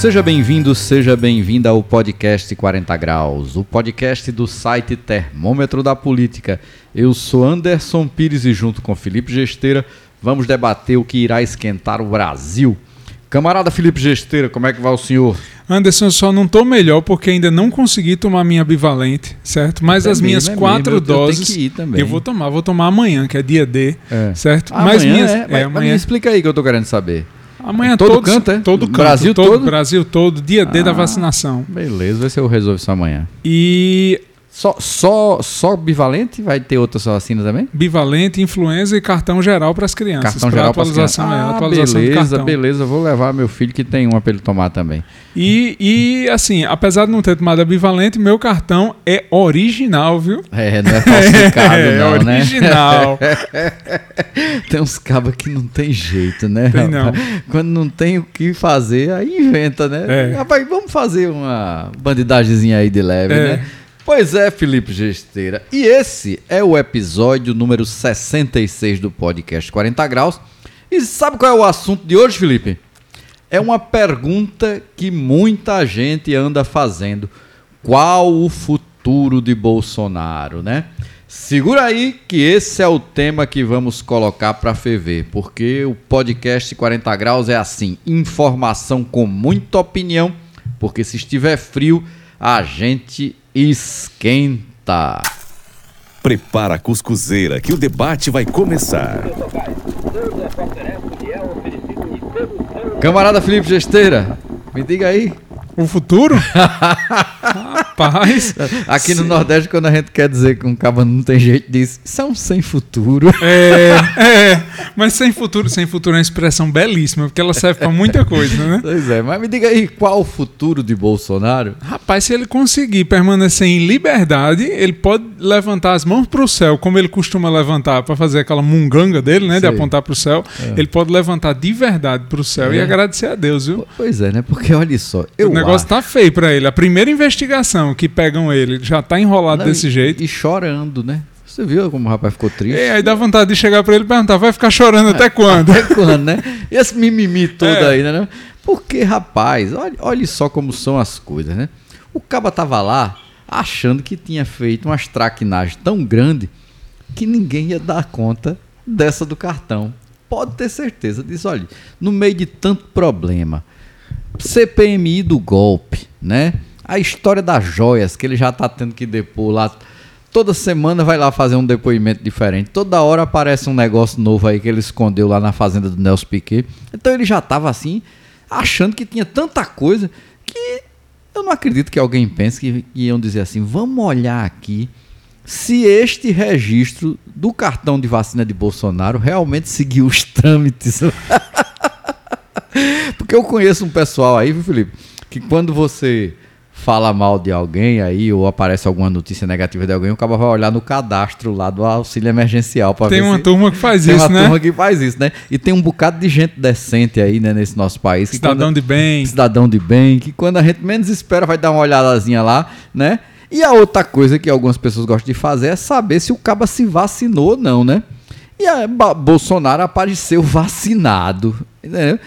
Seja bem-vindo, seja bem-vinda ao podcast 40 Graus, o podcast do site Termômetro da Política. Eu sou Anderson Pires e junto com Felipe Gesteira vamos debater o que irá esquentar o Brasil. Camarada Felipe Gesteira, como é que vai o senhor? Anderson, eu só não estou melhor porque ainda não consegui tomar minha bivalente, certo? Mas é as minhas é quatro mesmo. doses eu, eu, vou tomar, vou tomar amanhã, que é dia D, é. certo? Amanhã Mas minhas, é, é, amanhã. explica aí que eu estou querendo saber. Amanhã todo todos, canto, é? Todo canto, Brasil todo? Brasil todo, dia D da ah, vacinação. Beleza, vai ser eu resolvo isso amanhã. E só, só, só bivalente? Vai ter outra vacina também? Bivalente, influenza e cartão geral para as crianças. Cartão geral para atualização, é, ah, atualização beleza, beleza. Vou levar meu filho que tem uma para ele tomar também. E, e assim, apesar de não ter tomado a bivalente, meu cartão é original, viu? É, não é falsificado é, não, é original. né? tem uns cabos que não tem jeito, né? Tem não. Quando não tem o que fazer, aí inventa, né? É. Rapaz, vamos fazer uma bandidagemzinha aí de leve, é. né? Pois é, Felipe Gesteira. E esse é o episódio número 66 do podcast 40 Graus. E sabe qual é o assunto de hoje, Felipe? É uma pergunta que muita gente anda fazendo. Qual o futuro de Bolsonaro, né? Segura aí que esse é o tema que vamos colocar para ferver, porque o podcast 40 graus é assim, informação com muita opinião, porque se estiver frio, a gente esquenta. Prepara a cuscuzeira que o debate vai começar. Camarada Felipe Gesteira, me diga aí, o futuro? Rapaz. Aqui no Nordeste, quando a gente quer dizer que um cabo não tem jeito, diz um sem futuro. É, é. Mas sem futuro, sem futuro é uma expressão belíssima, porque ela serve para muita coisa, né? Pois é, mas me diga aí, qual o futuro de Bolsonaro? Rapaz, se ele conseguir permanecer em liberdade, ele pode levantar as mãos para o céu, como ele costuma levantar para fazer aquela munganga dele, né? De apontar para o céu. É. Ele pode levantar de verdade para o céu é. e agradecer a Deus, viu? Pois é, né? Porque olha só, eu negócio tá feio para ele. A primeira investigação que pegam ele já tá enrolado Não, desse e, jeito. E chorando, né? Você viu como o rapaz ficou triste? É, aí dá vontade de chegar para ele e perguntar: vai ficar chorando até quando? Até quando, né? E esse mimimi todo é. aí, né? Porque, rapaz, olha, olha só como são as coisas, né? O caba tava lá achando que tinha feito uma traquinagem tão grande que ninguém ia dar conta dessa do cartão. Pode ter certeza disso. Olha, no meio de tanto problema, CPMI do golpe, né? A história das joias, que ele já está tendo que depor lá. Toda semana vai lá fazer um depoimento diferente. Toda hora aparece um negócio novo aí que ele escondeu lá na fazenda do Nelson Piquet. Então ele já estava assim, achando que tinha tanta coisa que eu não acredito que alguém pense que, que iam dizer assim: vamos olhar aqui se este registro do cartão de vacina de Bolsonaro realmente seguiu os trâmites. Porque eu conheço um pessoal aí, viu, Felipe, que quando você fala mal de alguém aí, ou aparece alguma notícia negativa de alguém, o cara vai olhar no cadastro lá do auxílio emergencial para ver Tem uma se... turma que faz tem isso, né? Tem uma turma que faz isso, né? E tem um bocado de gente decente aí, né, nesse nosso país. Cidadão quando... de bem. Cidadão de bem, que quando a gente menos espera vai dar uma olhadazinha lá, né? E a outra coisa que algumas pessoas gostam de fazer é saber se o caba se vacinou ou não, né? E a Bolsonaro apareceu vacinado, né?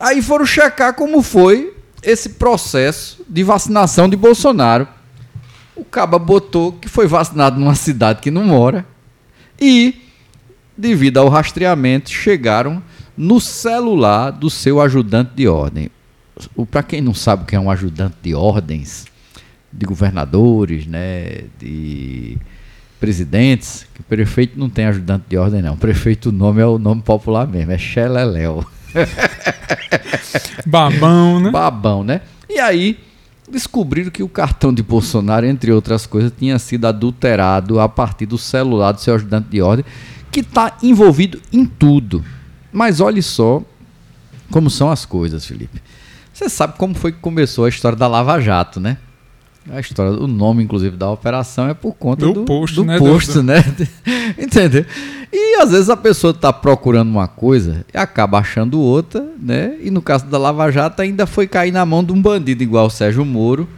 Aí foram checar como foi esse processo de vacinação de Bolsonaro. O Caba botou que foi vacinado numa cidade que não mora e, devido ao rastreamento, chegaram no celular do seu ajudante de ordem. Para quem não sabe o que é um ajudante de ordens, de governadores, né, de presidentes, que o prefeito não tem ajudante de ordem não. O prefeito o nome é o nome popular mesmo, é Xeleléu. Babão, né? Babão, né? E aí descobriram que o cartão de Bolsonaro, entre outras coisas, tinha sido adulterado a partir do celular do seu ajudante de ordem, que está envolvido em tudo. Mas olhe só como são as coisas, Felipe. Você sabe como foi que começou a história da Lava Jato, né? A história, o nome, inclusive, da operação é por conta do, do posto, do né? Posto, né? Entendeu? E às vezes a pessoa está procurando uma coisa e acaba achando outra, né? E no caso da Lava Jato ainda foi cair na mão de um bandido igual o Sérgio Moro,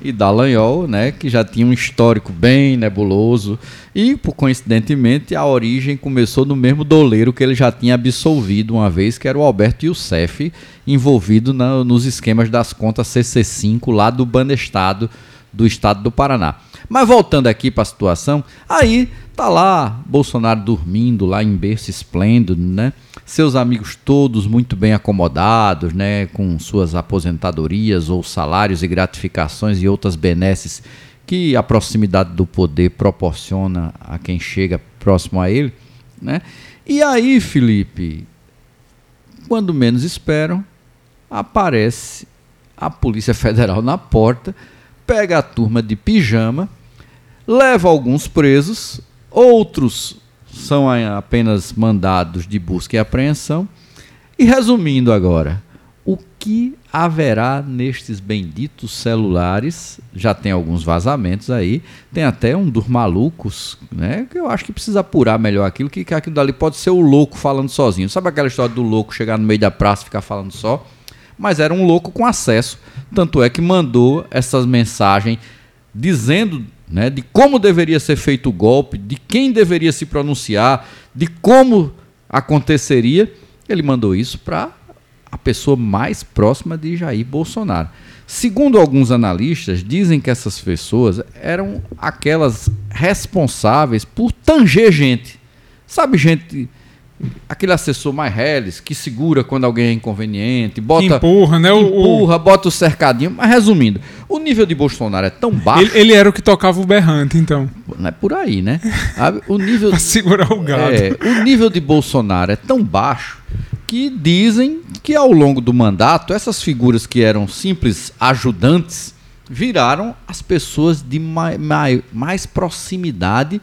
e Dallagnol, né, que já tinha um histórico bem nebuloso e, por coincidentemente, a origem começou no mesmo doleiro que ele já tinha absolvido uma vez, que era o Alberto Youssef, envolvido na, nos esquemas das contas CC5 lá do Banestado do estado do Paraná. Mas voltando aqui para a situação, aí tá lá Bolsonaro dormindo lá em berço esplêndido, né? Seus amigos todos muito bem acomodados, né, com suas aposentadorias ou salários e gratificações e outras benesses que a proximidade do poder proporciona a quem chega próximo a ele, né? E aí, Felipe, quando menos esperam, aparece a Polícia Federal na porta, pega a turma de pijama, leva alguns presos, outros são apenas mandados de busca e apreensão. E resumindo agora, o que haverá nestes benditos celulares? Já tem alguns vazamentos aí, tem até um dos malucos, né? Que eu acho que precisa apurar melhor aquilo, que, aquilo dali pode ser o louco falando sozinho. Sabe aquela história do louco chegar no meio da praça e ficar falando só? Mas era um louco com acesso. Tanto é que mandou essas mensagens dizendo né, de como deveria ser feito o golpe, de quem deveria se pronunciar, de como aconteceria, ele mandou isso para a pessoa mais próxima de Jair Bolsonaro. Segundo alguns analistas, dizem que essas pessoas eram aquelas responsáveis por tanger gente. Sabe, gente aquele assessor mais reles, que segura quando alguém é inconveniente, bota. Empurra, né? Empurra, o... bota o cercadinho. Mas resumindo, o nível de Bolsonaro é tão baixo. Ele, ele era o que tocava o berrante, então. Não é por aí, né? O nível. pra segurar o gado. É, o nível de Bolsonaro é tão baixo que dizem que ao longo do mandato, essas figuras que eram simples ajudantes viraram as pessoas de mais, mais, mais proximidade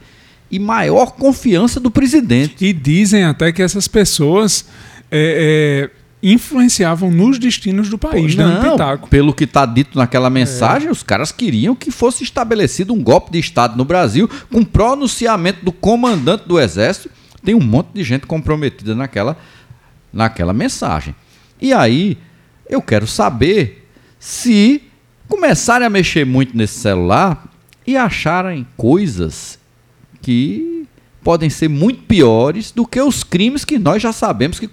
e maior confiança do presidente. E dizem até que essas pessoas é, é, influenciavam nos destinos do país, pitaco. Pelo que está dito naquela mensagem, é. os caras queriam que fosse estabelecido um golpe de Estado no Brasil com pronunciamento do comandante do Exército. Tem um monte de gente comprometida naquela, naquela mensagem. E aí, eu quero saber se começarem a mexer muito nesse celular e acharem coisas que podem ser muito piores do que os crimes que nós já sabemos que,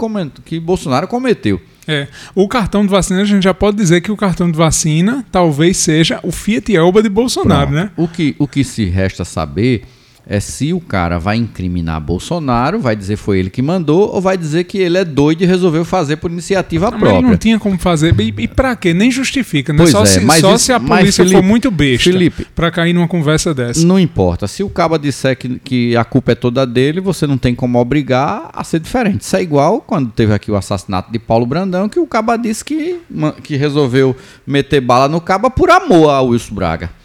que Bolsonaro cometeu. É. O cartão de vacina, a gente já pode dizer que o cartão de vacina talvez seja o Fiat Elba de Bolsonaro, Pronto. né? O que, o que se resta saber é se o cara vai incriminar Bolsonaro, vai dizer foi ele que mandou, ou vai dizer que ele é doido e resolveu fazer por iniciativa não, própria. Mas não tinha como fazer. E, e pra quê? Nem justifica, né? Pois só, é, se, mas só isso, se a polícia Felipe, for muito besta pra cair numa conversa dessa. Não importa. Se o caba disser que, que a culpa é toda dele, você não tem como obrigar a ser diferente. Isso é igual quando teve aqui o assassinato de Paulo Brandão, que o caba disse que, que resolveu meter bala no caba por amor a Wilson Braga.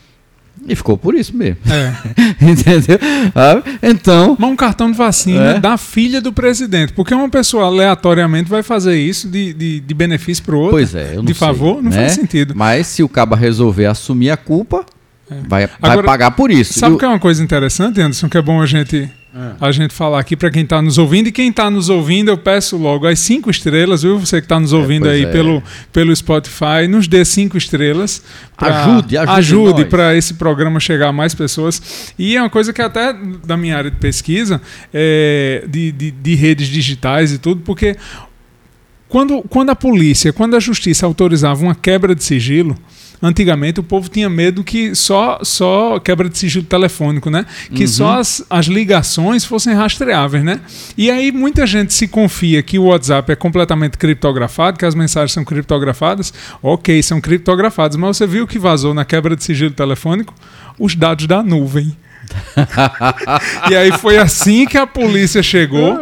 E ficou por isso mesmo. É. Entendeu? Ah, então. Mas um cartão de vacina é. da filha do presidente. Porque uma pessoa aleatoriamente vai fazer isso de, de, de benefício para o outro. Pois é, eu não De sei, favor, não né? faz sentido. Mas se o caba resolver assumir a culpa, é. vai, Agora, vai pagar por isso. Sabe o que é uma coisa interessante, Anderson, que é bom a gente é. a gente falar aqui para quem está nos ouvindo. E quem está nos ouvindo, eu peço logo as cinco estrelas, viu? Você que está nos é, ouvindo é, aí pelo, pelo Spotify, nos dê cinco estrelas. Pra, ajude, ajude. Ajude para esse programa chegar a mais pessoas. E é uma coisa que até da minha área de pesquisa, é, de, de, de redes digitais e tudo, porque quando, quando a polícia, quando a justiça autorizava uma quebra de sigilo, antigamente o povo tinha medo que só só quebra de sigilo telefônico, né? Que uhum. só as, as ligações fossem rastreáveis, né? E aí muita gente se confia que o WhatsApp é completamente criptografado, que as mensagens são criptografadas. Ok, são criptografadas, mas você viu que vazou na quebra de sigilo telefônico? Os dados da nuvem. e aí foi assim que a polícia chegou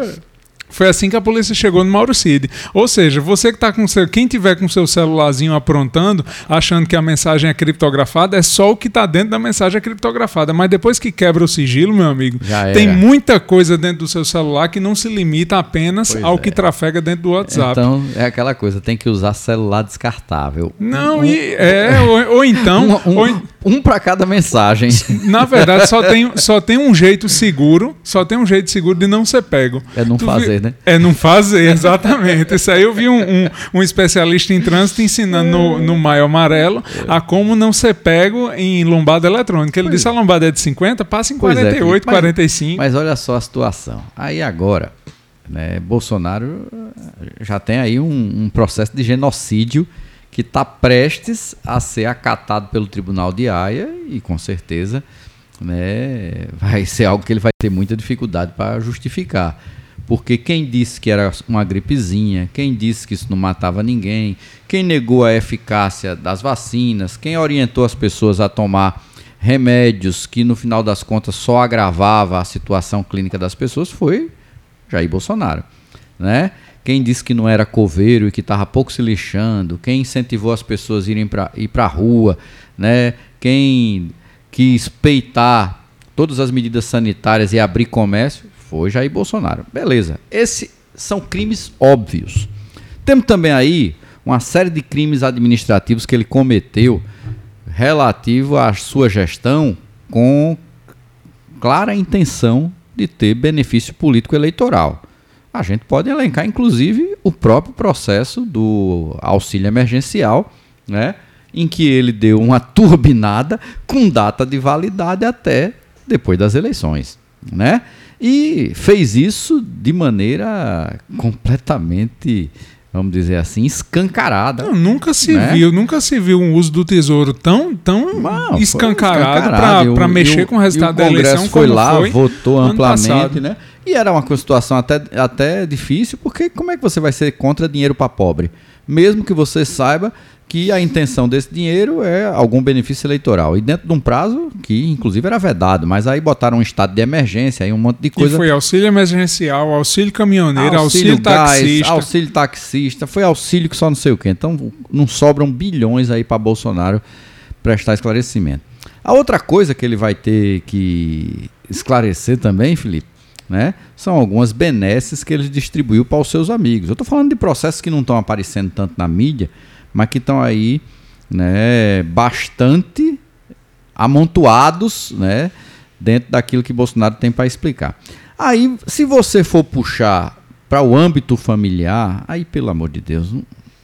Foi assim que a polícia chegou no Mauro Cid. Ou seja, você que está com seu. Quem tiver com seu celularzinho aprontando, achando que a mensagem é criptografada, é só o que está dentro da mensagem é criptografada. Mas depois que quebra o sigilo, meu amigo, tem muita coisa dentro do seu celular que não se limita apenas pois ao é. que trafega dentro do WhatsApp. Então é aquela coisa, tem que usar celular descartável. Não, um, e é, ou, ou então. Um, um, um para cada mensagem. Na verdade, só tem, só tem um jeito seguro, só tem um jeito seguro de não ser pego. É não tu fazer né? É não fazer, exatamente. Isso aí eu vi um, um, um especialista em trânsito ensinando no, no Maio Amarelo a como não ser pego em lombada eletrônica. Ele pois disse a lombada é de 50, passa em 48, é, mas, 45. Mas olha só a situação. Aí agora, né, Bolsonaro já tem aí um, um processo de genocídio que está prestes a ser acatado pelo Tribunal de Haia e com certeza né, vai ser algo que ele vai ter muita dificuldade para justificar. Porque quem disse que era uma gripezinha, quem disse que isso não matava ninguém, quem negou a eficácia das vacinas, quem orientou as pessoas a tomar remédios que no final das contas só agravava a situação clínica das pessoas foi Jair Bolsonaro, né? Quem disse que não era coveiro e que estava pouco se lixando, quem incentivou as pessoas a irem para ir para a rua, né? Quem quis peitar todas as medidas sanitárias e abrir comércio foi Jair Bolsonaro. Beleza. Esses são crimes óbvios. Temos também aí uma série de crimes administrativos que ele cometeu relativo à sua gestão com clara intenção de ter benefício político eleitoral. A gente pode elencar, inclusive, o próprio processo do auxílio emergencial, né? em que ele deu uma turbinada com data de validade até depois das eleições, né? E fez isso de maneira completamente, vamos dizer assim, escancarada. Não, nunca se né? viu, nunca se viu um uso do tesouro tão, tão Não, escancarado para mexer o, com o resultado o da eleição. foi lá, foi votou amplamente, né? E era uma situação até, até difícil, porque como é que você vai ser contra dinheiro para pobre? Mesmo que você saiba que a intenção desse dinheiro é algum benefício eleitoral. E dentro de um prazo que, inclusive, era vedado. Mas aí botaram um estado de emergência, aí um monte de coisa. E foi auxílio emergencial, auxílio caminhoneiro, auxílio, auxílio gás, taxista. Auxílio taxista, foi auxílio que só não sei o quê. Então não sobram bilhões aí para Bolsonaro prestar esclarecimento. A outra coisa que ele vai ter que esclarecer também, Felipe, né, são algumas benesses que ele distribuiu para os seus amigos. Eu estou falando de processos que não estão aparecendo tanto na mídia, mas que estão aí né, bastante amontoados né, dentro daquilo que Bolsonaro tem para explicar. Aí, se você for puxar para o âmbito familiar, aí, pelo amor de Deus,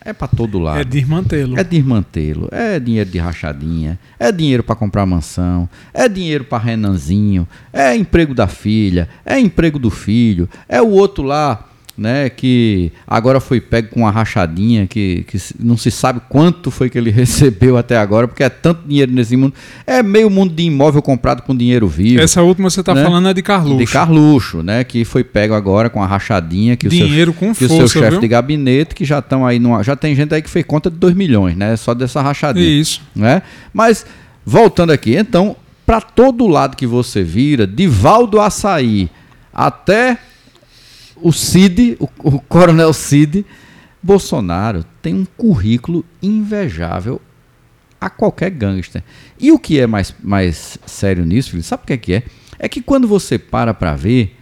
é para todo lado. É desmantê-lo. É desmantê-lo. É dinheiro de rachadinha. É dinheiro para comprar mansão. É dinheiro para Renanzinho. É emprego da filha. É emprego do filho. É o outro lá né, que agora foi pego com uma rachadinha que, que não se sabe quanto foi que ele recebeu até agora, porque é tanto dinheiro nesse mundo. É meio mundo de imóvel comprado com dinheiro vivo. Essa última você está né? falando é de Carluxo. De Carluxo, né, que foi pego agora com a rachadinha que dinheiro o seu, com que força, o seu chefe de gabinete que já estão aí numa, já tem gente aí que fez conta de 2 milhões, né, só dessa rachadinha. Isso. Né? Mas voltando aqui, então, para todo lado que você vira, de Valdo Açaí até o Cid, o, o coronel Cid, Bolsonaro tem um currículo invejável a qualquer gangster. E o que é mais, mais sério nisso, filho, sabe o que é que é? É que quando você para para ver,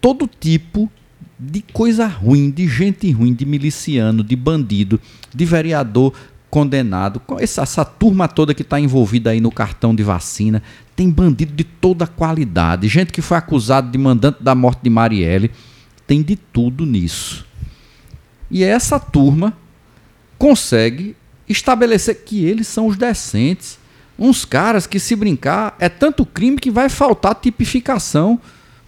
todo tipo de coisa ruim, de gente ruim, de miliciano, de bandido, de vereador condenado, essa, essa turma toda que está envolvida aí no cartão de vacina, tem bandido de toda qualidade, gente que foi acusado de mandante da morte de Marielle, tem de tudo nisso. E essa turma consegue estabelecer que eles são os decentes. Uns caras que, se brincar, é tanto crime que vai faltar tipificação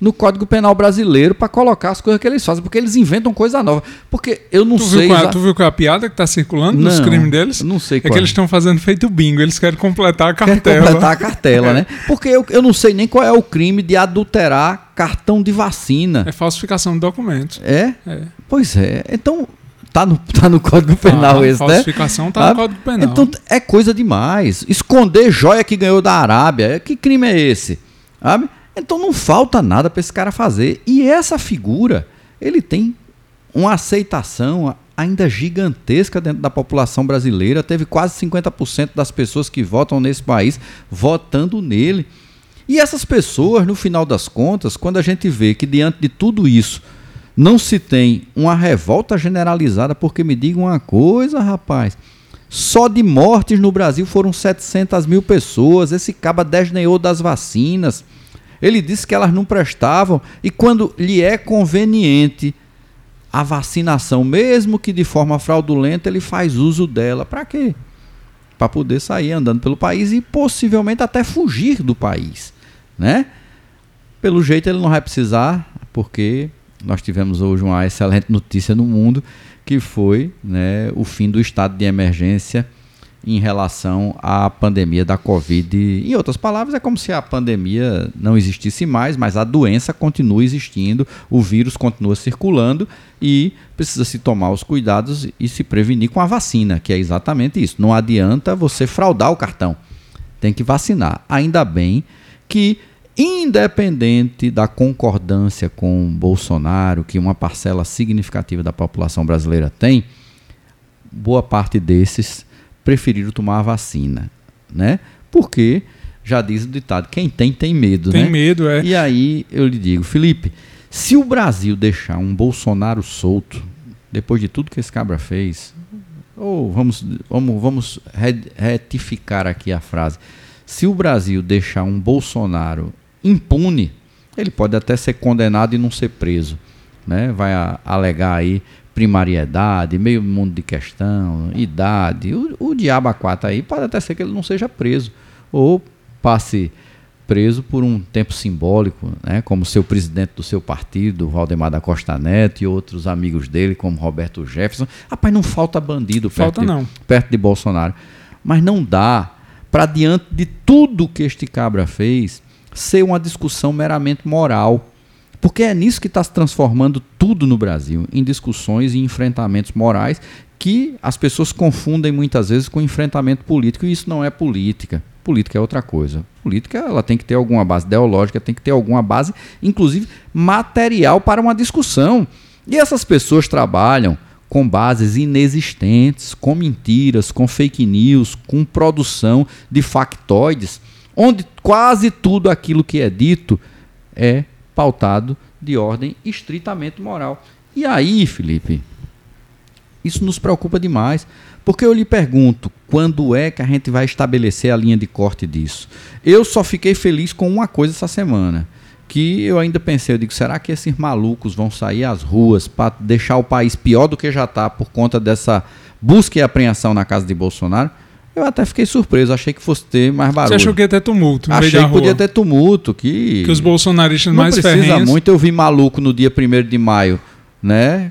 no Código Penal brasileiro para colocar as coisas que eles fazem, porque eles inventam coisa nova. Porque eu não tu sei. Viu qual, Tu viu qual é a piada que está circulando não, nos crimes deles? Não sei qual. É que eles estão fazendo feito bingo, eles querem completar a cartela. Querem completar a cartela, é. né? Porque eu, eu não sei nem qual é o crime de adulterar cartão de vacina. É falsificação de documentos. É? é. Pois é. Então, Tá no, tá no Código Penal ah, esse, falsificação né? Falsificação tá no Código Penal. Então é coisa demais. Esconder joia que ganhou da Arábia. Que crime é esse? Sabe? Então não falta nada para esse cara fazer. E essa figura, ele tem uma aceitação ainda gigantesca dentro da população brasileira. Teve quase 50% das pessoas que votam nesse país votando nele. E essas pessoas, no final das contas, quando a gente vê que diante de tudo isso não se tem uma revolta generalizada, porque me diga uma coisa, rapaz. Só de mortes no Brasil foram 700 mil pessoas. Esse caba desdenhou das vacinas. Ele disse que elas não prestavam e quando lhe é conveniente a vacinação, mesmo que de forma fraudulenta, ele faz uso dela. Para quê? Para poder sair andando pelo país e possivelmente até fugir do país, né? Pelo jeito ele não vai precisar, porque nós tivemos hoje uma excelente notícia no mundo, que foi né, o fim do estado de emergência em relação à pandemia da Covid. Em outras palavras, é como se a pandemia não existisse mais, mas a doença continua existindo, o vírus continua circulando e precisa se tomar os cuidados e se prevenir com a vacina, que é exatamente isso. Não adianta você fraudar o cartão. Tem que vacinar. Ainda bem que independente da concordância com Bolsonaro, que uma parcela significativa da população brasileira tem, boa parte desses preferiram tomar a vacina, né? Porque já diz o ditado, quem tem tem medo, tem né? Tem medo, é. E aí eu lhe digo, Felipe, se o Brasil deixar um Bolsonaro solto, depois de tudo que esse cabra fez, ou vamos vamos vamos retificar aqui a frase, se o Brasil deixar um Bolsonaro impune, ele pode até ser condenado e não ser preso. Né? Vai alegar aí primariedade, meio mundo de questão, idade, o, o diabo a quatro aí, pode até ser que ele não seja preso, ou passe preso por um tempo simbólico, né, como seu presidente do seu partido, Valdemar da Costa Neto, e outros amigos dele, como Roberto Jefferson. Rapaz, não falta bandido falta perto, não. De, perto de Bolsonaro. Mas não dá para diante de tudo que este cabra fez, ser uma discussão meramente moral. Porque é nisso que está se transformando tudo no Brasil, em discussões e enfrentamentos morais que as pessoas confundem muitas vezes com enfrentamento político, e isso não é política. Política é outra coisa. Política ela tem que ter alguma base ideológica, tem que ter alguma base, inclusive material para uma discussão. E essas pessoas trabalham com bases inexistentes, com mentiras, com fake news, com produção de factoides onde quase tudo aquilo que é dito é pautado de ordem estritamente moral. E aí, Felipe, isso nos preocupa demais, porque eu lhe pergunto, quando é que a gente vai estabelecer a linha de corte disso? Eu só fiquei feliz com uma coisa essa semana, que eu ainda pensei, eu digo, será que esses malucos vão sair às ruas para deixar o país pior do que já está por conta dessa busca e apreensão na casa de Bolsonaro? Eu até fiquei surpreso, achei que fosse ter mais barulho. Você achou que ia ter tumulto? Achei que podia ter tumulto, que. Que os bolsonaristas não mais precisa ferrenhos... muito. Eu vi maluco no dia 1 de maio, né?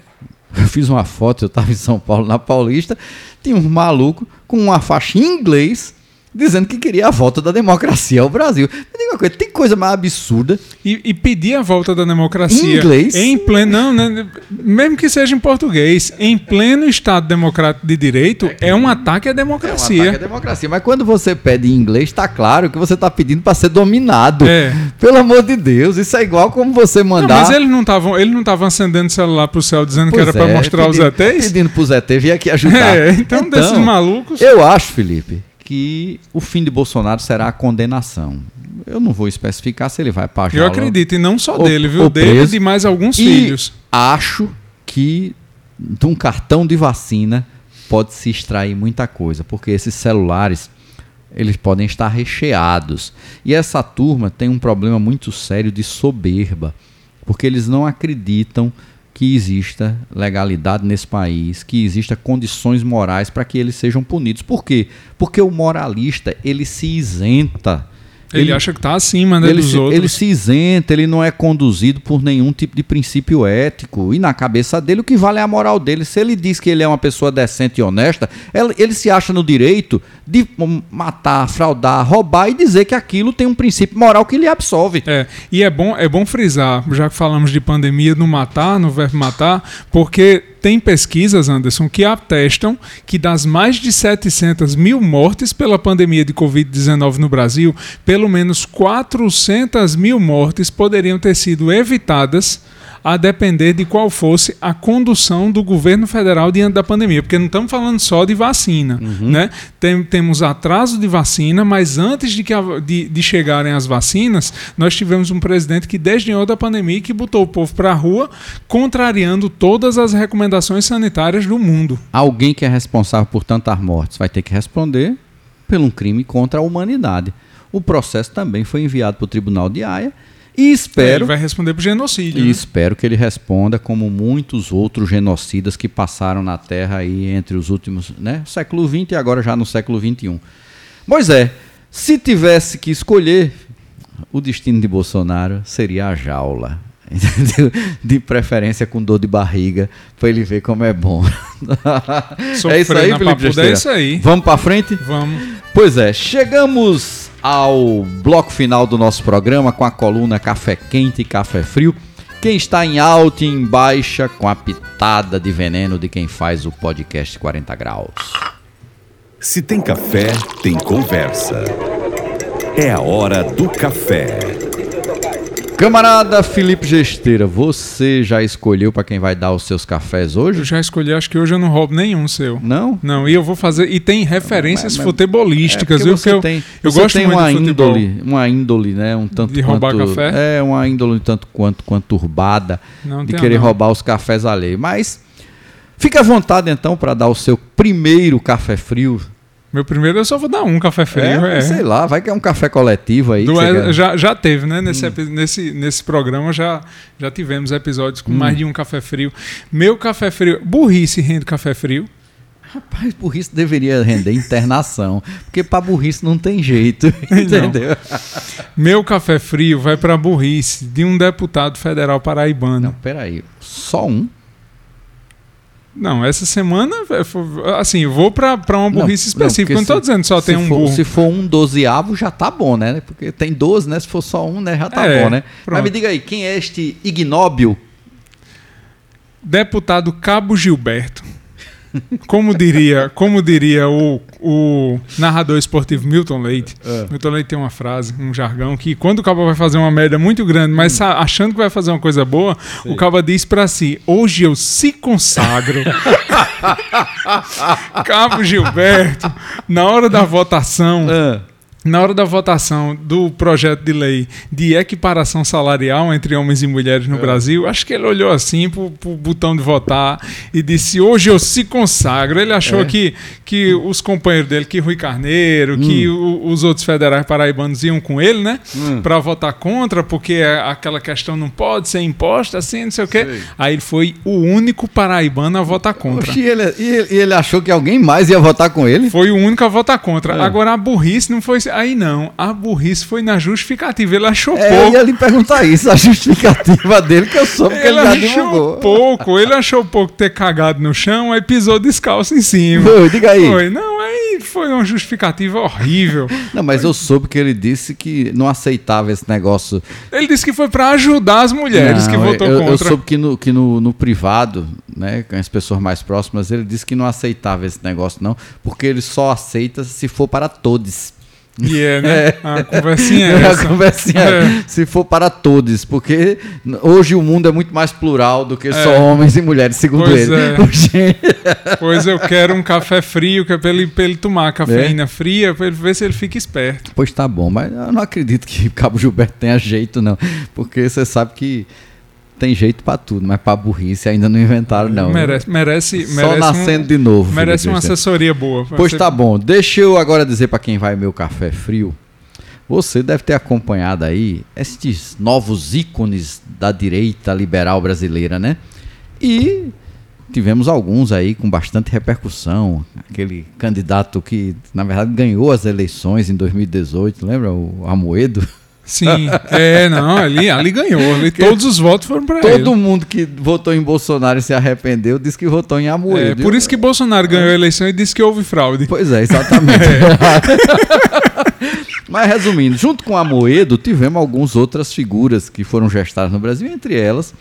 Eu fiz uma foto, eu estava em São Paulo, na Paulista, tinha um maluco com uma faixa em inglês dizendo que queria a volta da democracia ao Brasil. Me diga uma coisa, tem coisa mais absurda. E, e pedir a volta da democracia em inglês? Em pleno, não, né, mesmo que seja em português, em pleno Estado democrático de direito, é, é um ataque à democracia. É um ataque à democracia. Mas quando você pede em inglês, está claro que você está pedindo para ser dominado. É. Pelo amor de Deus, isso é igual como você mandar. Não, mas eles não estavam, ele não estavam acendendo o celular para o céu dizendo pois que era é, para mostrar pedindo, os ETs? Pedindo para os ETs vir aqui ajudar. É, então, então desses malucos. Eu acho, Felipe, que o fim de Bolsonaro será a condenação. Eu não vou especificar se ele vai para Eu acredito, e não só ou, dele, viu? Dele e de mais alguns e filhos. Acho que de um cartão de vacina pode se extrair muita coisa, porque esses celulares eles podem estar recheados. E essa turma tem um problema muito sério de soberba, porque eles não acreditam que exista legalidade nesse país, que exista condições morais para que eles sejam punidos. Por quê? Porque o moralista, ele se isenta ele, ele, acha que está acima né, ele dos se, outros. Ele se isenta, ele não é conduzido por nenhum tipo de princípio ético. E na cabeça dele, o que vale é a moral dele. Se ele diz que ele é uma pessoa decente e honesta, ele, ele se acha no direito de matar, fraudar, roubar e dizer que aquilo tem um princípio moral que lhe absolve. É, e é bom, é bom frisar, já que falamos de pandemia, no matar, no verbo matar, porque tem pesquisas, Anderson, que atestam que das mais de 700 mil mortes pela pandemia de Covid-19 no Brasil, pelo menos 400 mil mortes poderiam ter sido evitadas a depender de qual fosse a condução do governo federal diante da pandemia, porque não estamos falando só de vacina, uhum. né? Tem, temos atraso de vacina, mas antes de, que a, de, de, chegarem as vacinas, nós tivemos um presidente que desdenhou da pandemia e que botou o povo para a rua, contrariando todas as recomendações sanitárias do mundo. Alguém que é responsável por tantas mortes vai ter que responder por um crime contra a humanidade. O processo também foi enviado para o Tribunal de Haia E É, espero ele vai responder por genocídio. e né? espero que ele responda como muitos outros genocidas que passaram na Terra aí entre os últimos, né, século XX e agora já no século XXI. Pois é, se tivesse que escolher, o destino de Bolsonaro seria a jaula. Entendeu? De preferência com dor de barriga, para ele ver como é bom. É isso aí, Felipe papuda, é isso aí. Vamos para frente? Vamos. Pois é, chegamos ao bloco final do nosso programa com a coluna Café Quente e Café Frio. Quem está em alta e em baixa com a pitada de veneno de quem faz o podcast 40 graus. Se tem café, tem conversa. É a hora do café. Camarada Felipe Gesteira, você já escolheu para quem vai dar os seus cafés Eu hoje? já escolhi, acho que hoje eu não roubo nenhum seu. Não? Não, e eu vou fazer. E tem referências Mas- mas- futebolísticas, É, viu? Que eu, você tem, eu você gosto tem muito uma de futebol. índole, uma índole, né, um tanto De roubar quanto, café? É, uma índole um tanto quanto quanto turbada Não de querer não. roubar os cafés alheios. Mas fique à vontade então para dar o seu primeiro café frio. Meu primeiro eu só vou dar um café frio. É, Sei lá, vai que é um café coletivo aí. Do- é, já, já teve, né? Hum. Nesse, epi- nesse, nesse programa já, já tivemos episódios com mais de um café frio. Meu café frio. Burrice rende café frio. Rapaz, burrice deveria render internação, porque para burrice não tem jeito, entendeu? Meu café frio vai para burrice de um deputado federal paraibano. Não, peraí, só um? Não, essa semana, é, assim, vou pra uma burrice não, específica. não se- dizendo só tem um for, burro. Se for um dozeavo, já tá bom, né? Porque tem 12, né? Se for só um, né? Já tá É, bom, né? Mas pronto. me diga aí, quem é este ignóbil? Deputado Cabo Gilberto. Como diria, como diria o, o narrador esportivo Milton Leite, É. Milton Leite tem uma frase, um jargão, que quando o Cabo vai fazer uma merda muito grande, mas sa- achando que vai fazer uma coisa boa, o Cabo diz pra si: hoje eu se consagro. Cabo Gilberto, na hora da votação, na hora da votação do projeto de lei de equiparação salarial entre homens e mulheres no Brasil, acho que ele olhou assim pro, pro botão de votar e disse: Hoje eu se consagro. Ele achou É. que, que os companheiros dele, que Rui Carneiro, que o- os outros federais paraibanos iam com ele, né? Pra votar contra, porque é aquela questão não pode ser imposta, assim, não sei o quê. Sei. Aí ele foi o único paraibano a votar contra. Ele, e, ele, e ele achou que alguém mais ia votar com ele? Foi o único a votar contra. É. Agora a burrice não foi. Aí não. A burrice foi na justificativa. Ele achou É, eu pouco. ia lhe perguntar isso, a justificativa dele, que eu soube que ele, Ele já achou divulgou. pouco. Ele achou pouco ter cagado no chão, aí pisou descalço em cima. Foi, diga aí. Foi. Não, aí foi uma justificativa horrível. Não, mas eu soube que ele disse que não aceitava esse negócio. Ele disse que foi pra ajudar as mulheres que Não, votou eu, eu contra. soube que no, que no, no privado, né, com as pessoas mais próximas, ele disse que não aceitava esse negócio, não, porque ele só aceita se for para todos. E é, né? A conversinha é a essa. conversinha é, É. se for para todos, porque hoje o mundo é muito mais plural do que só É. homens e mulheres, segundo Pois ele. é. Gente, Pois eu quero um café frio, que é pra ele, pra ele tomar É? cafeína fria, pra ele ver se ele fica esperto. pois tá bom, mas eu não acredito que Cabo Gilberto tenha jeito, não, porque você sabe que tem jeito para tudo, mas para burrice ainda não inventaram, não. merece, merece, Só merece um- nascendo de novo. Merece uma assessoria boa. Pois Você- tá bom. Deixa eu agora dizer para quem vai meu café frio. Você deve ter acompanhado aí estes novos ícones da direita liberal brasileira, né? E tivemos alguns aí com bastante repercussão. Aquele candidato que, na verdade, ganhou as eleições em 2018, lembra? O Amoedo. Sim, é, não, ali, ali ganhou. Ali, todos os votos foram pra ele. Todo mundo que votou em Bolsonaro e se arrependeu disse que votou em É, Amoedo. por isso que Bolsonaro ganhou a eleição e disse que houve fraude. Pois é, exatamente. Mas resumindo, junto com a Moedo, tivemos algumas outras figuras que foram gestadas no Brasil, entre elas,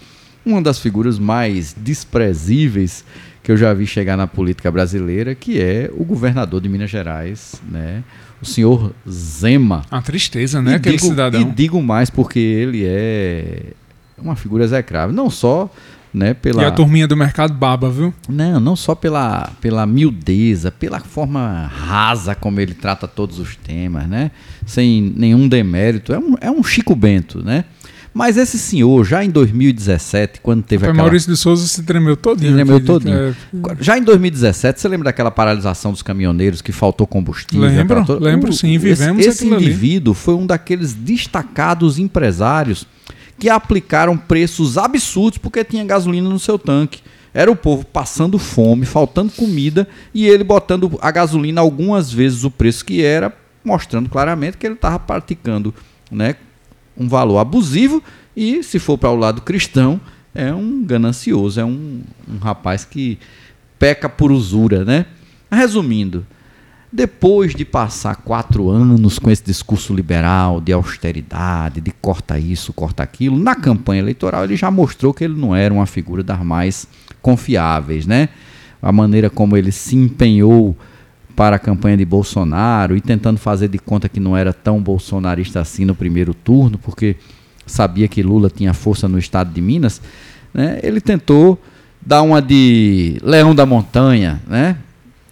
uma das figuras mais desprezíveis que eu já vi chegar na política brasileira, que é o governador de Minas Gerais, né? O senhor Zema. A tristeza, né? E Aquele digo, cidadão. E digo mais porque ele é uma figura execrável, não só né, pela E a turminha do mercado baba, viu? não, não só pela, pela miudeza, pela forma rasa como ele trata todos os temas, né? Sem nenhum demérito. É um, é um Chico Bento, né? Mas esse senhor, já em 2017, quando teve Foi aquela... Maurício de Souza se tremeu todinho. Se tremeu todinho. é, Já em 2017, você lembra daquela paralisação dos caminhoneiros que faltou combustível? Lembro, toda- lembro sim, vivemos Esse, esse aquilo ali. indivíduo foi um daqueles destacados empresários que aplicaram preços absurdos porque tinha gasolina no seu tanque. Era o povo passando fome, faltando comida e ele botando a gasolina algumas vezes o preço que era, mostrando claramente que ele estava praticando né, um valor abusivo e, se for para o lado cristão, é um ganancioso, é um, um rapaz que peca por usura, né? Resumindo, depois de passar quatro anos com esse discurso liberal de austeridade, de corta isso, corta aquilo, na campanha eleitoral ele já mostrou que ele não era uma figura das mais confiáveis, né? A maneira como ele se empenhou para a campanha de Bolsonaro e tentando fazer de conta que não era tão bolsonarista assim no primeiro turno, porque sabia que Lula tinha força no estado de Minas, né? Ele tentou dar uma de leão da montanha, né?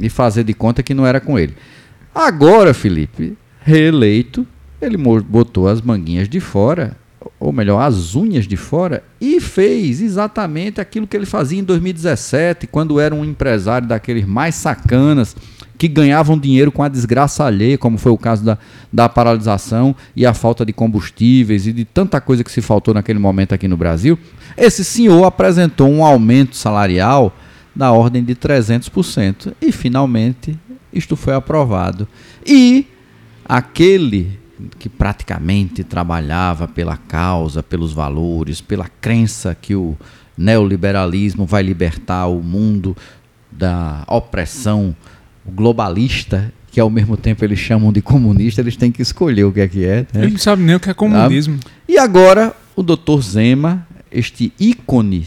E fazer de conta que não era com ele. Agora, Felipe, reeleito, ele botou as manguinhas de fora, ou melhor, as unhas de fora, e fez exatamente aquilo que ele fazia em 2017, quando era um empresário daqueles mais sacanas, que ganhavam dinheiro com a desgraça alheia, como foi o caso da, da paralisação e a falta de combustíveis e de tanta coisa que se faltou naquele momento aqui no Brasil. Esse senhor apresentou um aumento salarial da ordem de 300%. E finalmente isto foi aprovado. E aquele que praticamente trabalhava pela causa, pelos valores, pela crença que o neoliberalismo vai libertar o mundo da opressão globalista, que ao mesmo tempo eles chamam de comunista, eles têm que escolher o que é que é. né? Ele não sabe nem o que é comunismo. E agora o Dr. Zema, este ícone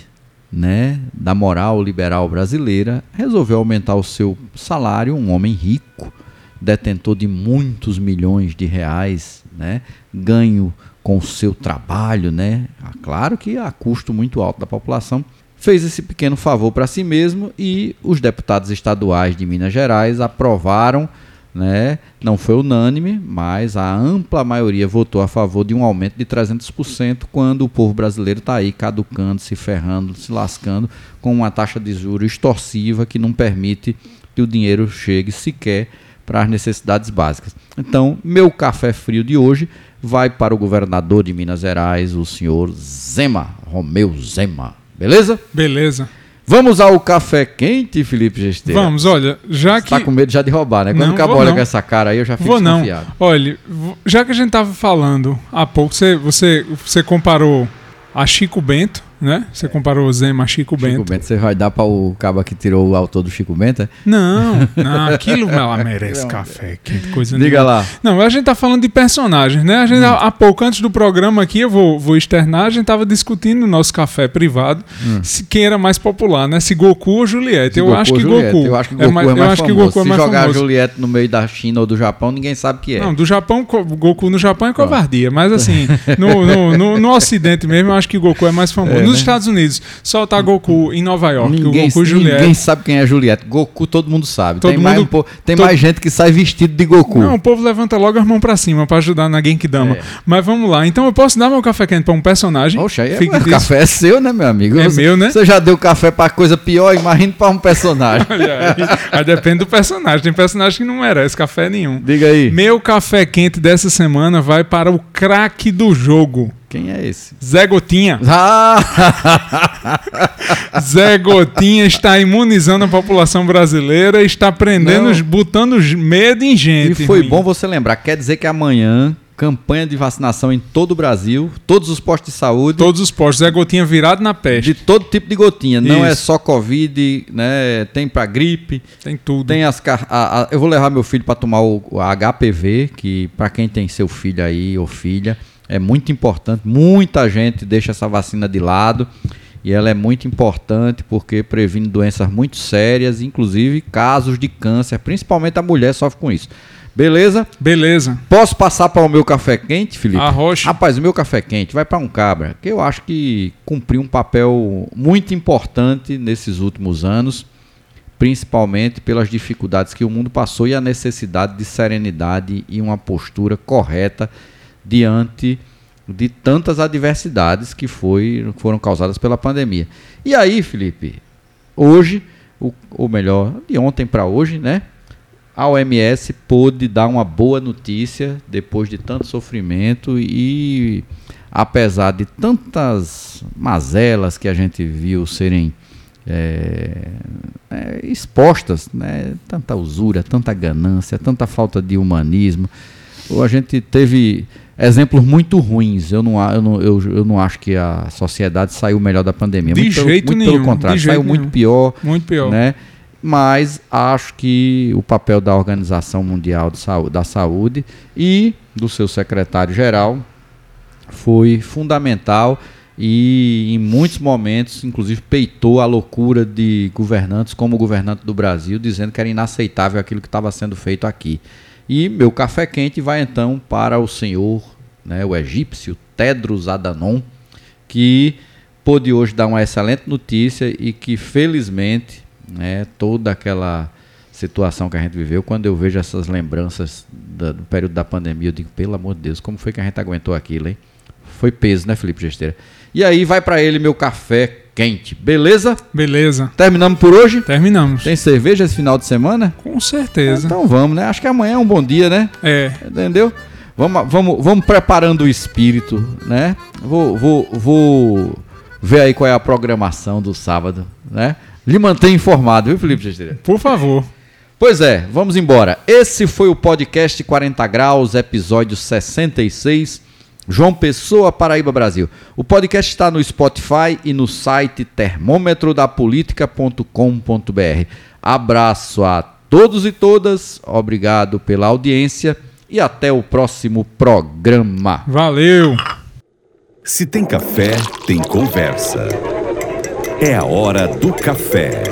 né, da moral liberal brasileira, resolveu aumentar o seu salário, um homem rico, detentor de muitos milhões de reais, né, ganho com o seu trabalho, né, ah, claro que a custo muito alto da população, fez esse pequeno favor para si mesmo e os deputados estaduais de Minas Gerais aprovaram né? Não foi unânime, mas a ampla maioria votou a favor de um aumento de 300% quando o povo brasileiro está aí caducando, se ferrando, se lascando com uma taxa de juros extorsiva que não permite que o dinheiro chegue sequer para as necessidades básicas. Então, meu café frio de hoje vai para o governador de Minas Gerais, o senhor Zema, Romeu Zema. Beleza? Beleza. Vamos ao café quente, Felipe Gesteira. Vamos, olha, já Você que. tá com medo já de roubar, né? Quando Não, o cabo vou olha não. com essa cara aí, eu já fico Vou não. desconfiado. Olha, v- já que a gente tava falando há pouco, você, você, você comparou a Chico Bento, né? Você comparou o Zema a Chico, Chico Bento. Bento, você vai dar para o cabo que tirou o autor do Chico Bento? é? Não, não, aquilo ela merece café, que coisa Diga nenhuma. lá. Não, a gente tá falando de personagens, né? A gente, Hum. há há pouco, antes do programa aqui, eu vou, vou externar, a gente tava discutindo no nosso café privado se quem era mais popular, né? Se Goku ou Juliette. eu Hum. Goku acho ou que Juliette? Goku. Eu acho que Goku é mais, que famoso. Goku é Se mais jogar famoso. Juliette no meio da China ou do Japão, ninguém sabe o que é. Não, do Japão, Goku no Japão é covardia, mas assim, no, no, no, no Ocidente mesmo, eu acho que Goku é mais famoso. É, Nos né? Estados Unidos, soltar Goku em Nova York, que o Ninguém, Goku Juliette. ninguém sabe quem é Juliette. Goku todo mundo sabe. Todo tem mais, mundo- um po- tem todo- mais gente que sai vestido de Goku. Não, o povo levanta logo as mãos pra cima pra ajudar na Genkidama. É. Mas vamos lá. Então eu posso dar meu café quente pra um personagem. Poxa, aí é, o café é seu, né, meu amigo? É Você- meu, né? Você já deu café pra coisa pior, imagina pra um personagem. Olha aí, aí depende do personagem. Tem personagem que não merece café nenhum. Diga aí. Meu café quente dessa semana vai para o craque do jogo. Quem é esse? Zé Gotinha. Ah! Zé Gotinha está imunizando a população brasileira, está prendendo, Não. botando medo em E gente. foi ruim. bom você lembrar. Quer dizer que amanhã, campanha de vacinação em todo o Brasil, todos os postos de saúde, Todos os postos. Zé Gotinha virado na peste. de todo tipo de gotinha. Não é só Covid, né? Tem pra gripe, Tem tudo. tem as. a- a- eu vou levar meu filho para tomar o, o HPV, que para quem tem seu filho aí ou filha, é muito importante. Muita gente deixa essa vacina de lado. E ela é muito importante porque previne doenças muito sérias, inclusive casos de câncer, principalmente a mulher sofre com isso. Beleza? Beleza. Posso passar para o meu café quente, Felipe? Arrocha. Rapaz, o meu café quente vai para um cabra, que eu acho que cumpriu um papel muito importante nesses últimos anos, principalmente pelas dificuldades que o mundo passou e a necessidade de serenidade e uma postura correta diante de tantas adversidades que foi, foram causadas pela pandemia. E aí, Felipe, hoje, o, ou melhor, de ontem para hoje, né? A OMS pôde dar uma boa notícia depois de tanto sofrimento e apesar de tantas mazelas que a gente viu serem é, é, expostas, né? tanta usura, tanta ganância, tanta falta de humanismo. A gente teve exemplos muito ruins. Eu não, eu não, eu, eu não acho que a sociedade saiu melhor da pandemia. De muito jeito pelo, muito nenhum. pelo contrário, saiu jeito muito nenhum. pior. Muito pior. Né? Mas acho que o papel da Organização Mundial de Saúde, da Saúde e do seu secretário-geral foi fundamental e em muitos momentos, inclusive, peitou a loucura de governantes como o governante do Brasil, dizendo que era inaceitável aquilo que estava sendo feito aqui. E meu café quente vai então para o senhor, né, o egípcio Tedros Adhanom, que pôde hoje dar uma excelente notícia e que felizmente, né, toda aquela situação que a gente viveu, quando eu vejo essas lembranças da- do período da pandemia, eu digo, pelo amor de Deus, como foi que a gente aguentou aquilo, hein? Foi peso, né, Felipe Gesteira? E aí vai para ele meu café quente, beleza? Beleza. Terminamos por hoje? Terminamos. Tem cerveja esse final de semana? Com certeza. Então vamos, né? Acho que amanhã é um bom dia, né? É. Entendeu? Vamos, vamos, vamos preparando o espírito, né? Vou, vou, vou ver aí qual é a programação do sábado, né? Lhe mantém informado, viu, Felipe Gesteira? Por favor. Pois é, vamos embora. Esse foi o podcast 40 Graus, episódio 66. João Pessoa, Paraíba, Brasil. O podcast está no Spotify e no site termômetrodapolitica.com.br. Abraço a todos e todas, obrigado pela audiência e até o próximo programa. Valeu. Se tem café, tem conversa. É a hora do café.